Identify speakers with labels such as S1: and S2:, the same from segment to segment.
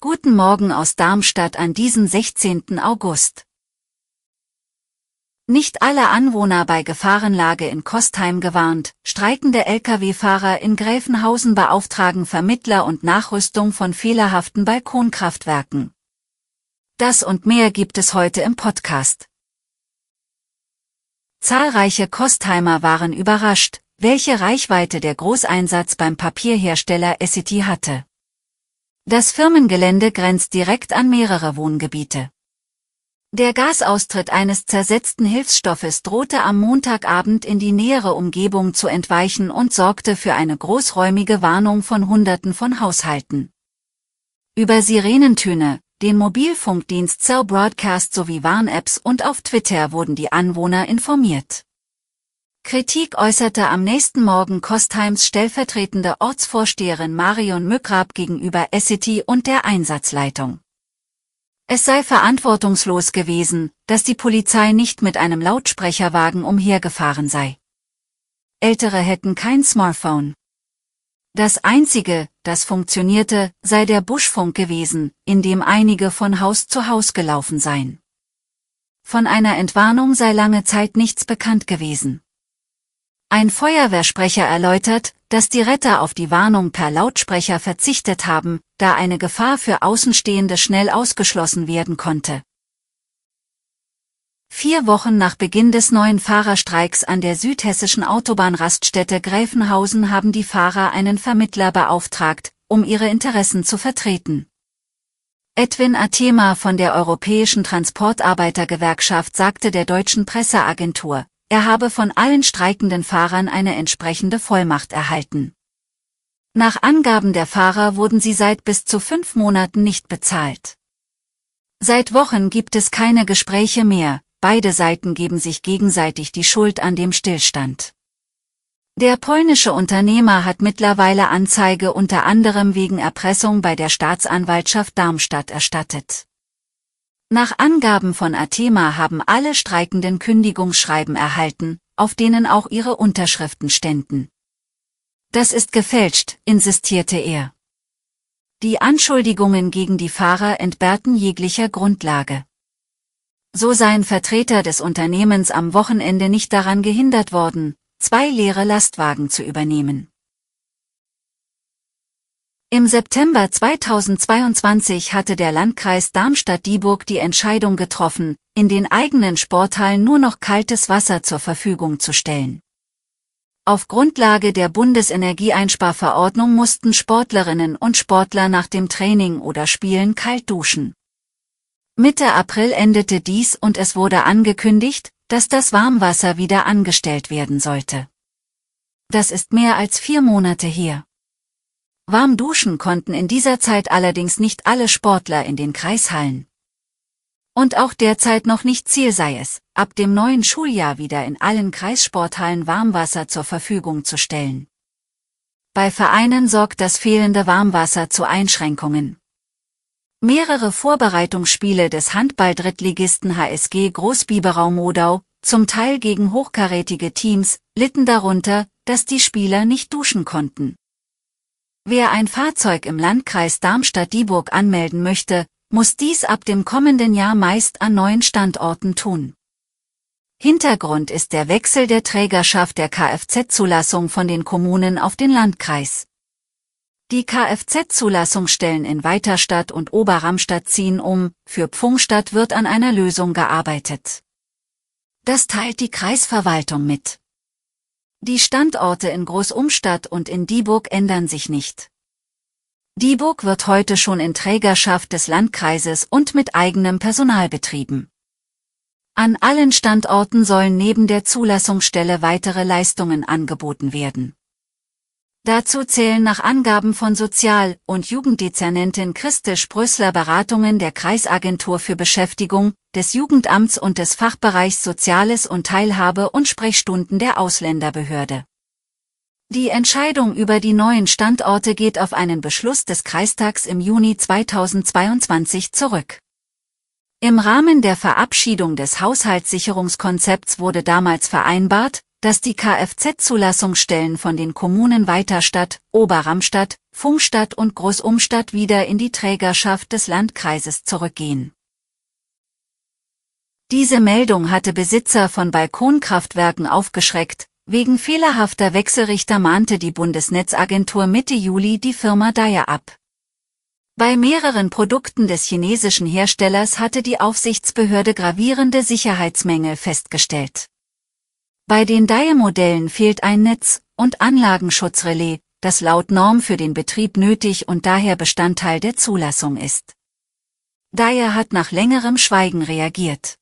S1: Guten Morgen aus Darmstadt an diesem 16. August. Nicht alle Anwohner bei Gefahrenlage in Kostheim gewarnt, streikende Lkw-Fahrer in Gräfenhausen beauftragen Vermittler und Nachrüstung von fehlerhaften Balkonkraftwerken. Das und mehr gibt es heute im Podcast. Zahlreiche Kostheimer waren überrascht, welche Reichweite der Großeinsatz beim Papierhersteller Essity hatte. Das Firmengelände grenzt direkt an mehrere Wohngebiete. Der Gasaustritt eines zersetzten Hilfsstoffes drohte am Montagabend in die nähere Umgebung zu entweichen und sorgte für eine großräumige Warnung von Hunderten von Haushalten. Über Sirenentöne, den Mobilfunkdienst Cell Broadcast sowie Warn-Apps und auf Twitter wurden die Anwohner informiert. Kritik äußerte am nächsten Morgen Kostheims stellvertretende Ortsvorsteherin Marion Mückrab gegenüber Essity und der Einsatzleitung. Es sei verantwortungslos gewesen, dass die Polizei nicht mit einem Lautsprecherwagen umhergefahren sei. Ältere hätten kein Smartphone. Das einzige, das funktionierte, sei der Buschfunk gewesen, in dem einige von Haus zu Haus gelaufen seien. Von einer Entwarnung sei lange Zeit nichts bekannt gewesen. Ein Feuerwehrsprecher erläutert, dass die Retter auf die Warnung per Lautsprecher verzichtet haben, da eine Gefahr für Außenstehende schnell ausgeschlossen werden konnte. Vier Wochen nach Beginn des neuen Fahrerstreiks an der südhessischen Autobahnraststätte Gräfenhausen haben die Fahrer einen Vermittler beauftragt, um ihre Interessen zu vertreten. Edwin Athema von der Europäischen Transportarbeitergewerkschaft sagte der deutschen Presseagentur, er habe von allen streikenden Fahrern eine entsprechende Vollmacht erhalten. Nach Angaben der Fahrer wurden sie seit bis zu fünf Monaten nicht bezahlt. Seit Wochen gibt es keine Gespräche mehr, beide Seiten geben sich gegenseitig die Schuld an dem Stillstand. Der polnische Unternehmer hat mittlerweile Anzeige unter anderem wegen Erpressung bei der Staatsanwaltschaft Darmstadt erstattet. Nach Angaben von Athema haben alle Streikenden Kündigungsschreiben erhalten, auf denen auch ihre Unterschriften ständen. Das ist gefälscht, insistierte er. Die Anschuldigungen gegen die Fahrer entbehrten jeglicher Grundlage. So seien Vertreter des Unternehmens am Wochenende nicht daran gehindert worden, zwei leere Lastwagen zu übernehmen. Im September 2022 hatte der Landkreis Darmstadt-Dieburg die Entscheidung getroffen, in den eigenen Sporthallen nur noch kaltes Wasser zur Verfügung zu stellen. Auf Grundlage der Bundesenergieeinsparverordnung mussten Sportlerinnen und Sportler nach dem Training oder Spielen kalt duschen. Mitte April endete dies und es wurde angekündigt, dass das Warmwasser wieder angestellt werden sollte. Das ist mehr als vier Monate her. Warm duschen konnten in dieser Zeit allerdings nicht alle Sportler in den Kreishallen. Und auch derzeit noch nicht Ziel sei es, ab dem neuen Schuljahr wieder in allen Kreissporthallen Warmwasser zur Verfügung zu stellen. Bei Vereinen sorgt das fehlende Warmwasser zu Einschränkungen. Mehrere Vorbereitungsspiele des Handball-Drittligisten HSG Großbiberau Modau, zum Teil gegen hochkarätige Teams, litten darunter, dass die Spieler nicht duschen konnten. Wer ein Fahrzeug im Landkreis Darmstadt-Dieburg anmelden möchte, muss dies ab dem kommenden Jahr meist an neuen Standorten tun. Hintergrund ist der Wechsel der Trägerschaft der Kfz-Zulassung von den Kommunen auf den Landkreis. Die Kfz-Zulassungsstellen in Weiterstadt und Oberramstadt ziehen um, für Pfungstadt wird an einer Lösung gearbeitet. Das teilt die Kreisverwaltung mit. Die Standorte in Großumstadt und in Dieburg ändern sich nicht. Dieburg wird heute schon in Trägerschaft des Landkreises und mit eigenem Personal betrieben. An allen Standorten sollen neben der Zulassungsstelle weitere Leistungen angeboten werden. Dazu zählen nach Angaben von Sozial- und Jugenddezernentin Christe Sprössler Beratungen der Kreisagentur für Beschäftigung, des Jugendamts und des Fachbereichs Soziales und Teilhabe und Sprechstunden der Ausländerbehörde. Die Entscheidung über die neuen Standorte geht auf einen Beschluss des Kreistags im Juni 2022 zurück. Im Rahmen der Verabschiedung des Haushaltssicherungskonzepts wurde damals vereinbart, dass die Kfz-Zulassungsstellen von den Kommunen Weiterstadt, Oberramstadt, Funkstadt und Großumstadt wieder in die Trägerschaft des Landkreises zurückgehen. Diese Meldung hatte Besitzer von Balkonkraftwerken aufgeschreckt, wegen fehlerhafter Wechselrichter mahnte die Bundesnetzagentur Mitte Juli die Firma Daya ab. Bei mehreren Produkten des chinesischen Herstellers hatte die Aufsichtsbehörde gravierende Sicherheitsmängel festgestellt. Bei den Dye-Modellen fehlt ein Netz- und Anlagenschutzrelais, das laut Norm für den Betrieb nötig und daher Bestandteil der Zulassung ist. Dye hat nach längerem Schweigen reagiert.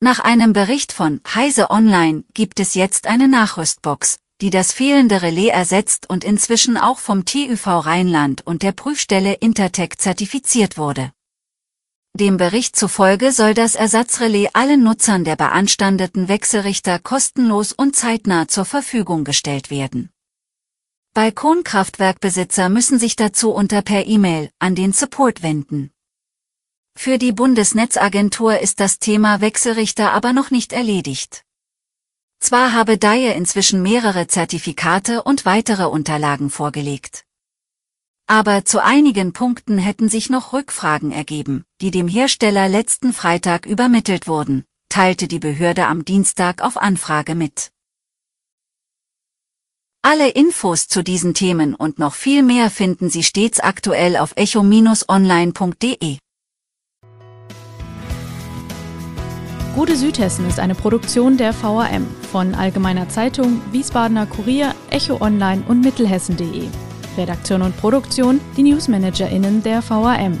S1: Nach einem Bericht von Heise Online gibt es jetzt eine Nachrüstbox, die das fehlende Relais ersetzt und inzwischen auch vom TÜV Rheinland und der Prüfstelle Intertech zertifiziert wurde. Dem Bericht zufolge soll das Ersatzrelais allen Nutzern der beanstandeten Wechselrichter kostenlos und zeitnah zur Verfügung gestellt werden. Balkonkraftwerkbesitzer müssen sich dazu unter per E-Mail an den Support wenden. Für die Bundesnetzagentur ist das Thema Wechselrichter aber noch nicht erledigt. Zwar habe Dye inzwischen mehrere Zertifikate und weitere Unterlagen vorgelegt. Aber zu einigen Punkten hätten sich noch Rückfragen ergeben, die dem Hersteller letzten Freitag übermittelt wurden, teilte die Behörde am Dienstag auf Anfrage mit. Alle Infos zu diesen Themen und noch viel mehr finden Sie stets aktuell auf echo-online.de.
S2: Gute Südhessen ist eine Produktion der VAM von Allgemeiner Zeitung, Wiesbadener Kurier, Echo Online und Mittelhessen.de. Redaktion und Produktion die NewsmanagerInnen der VAM.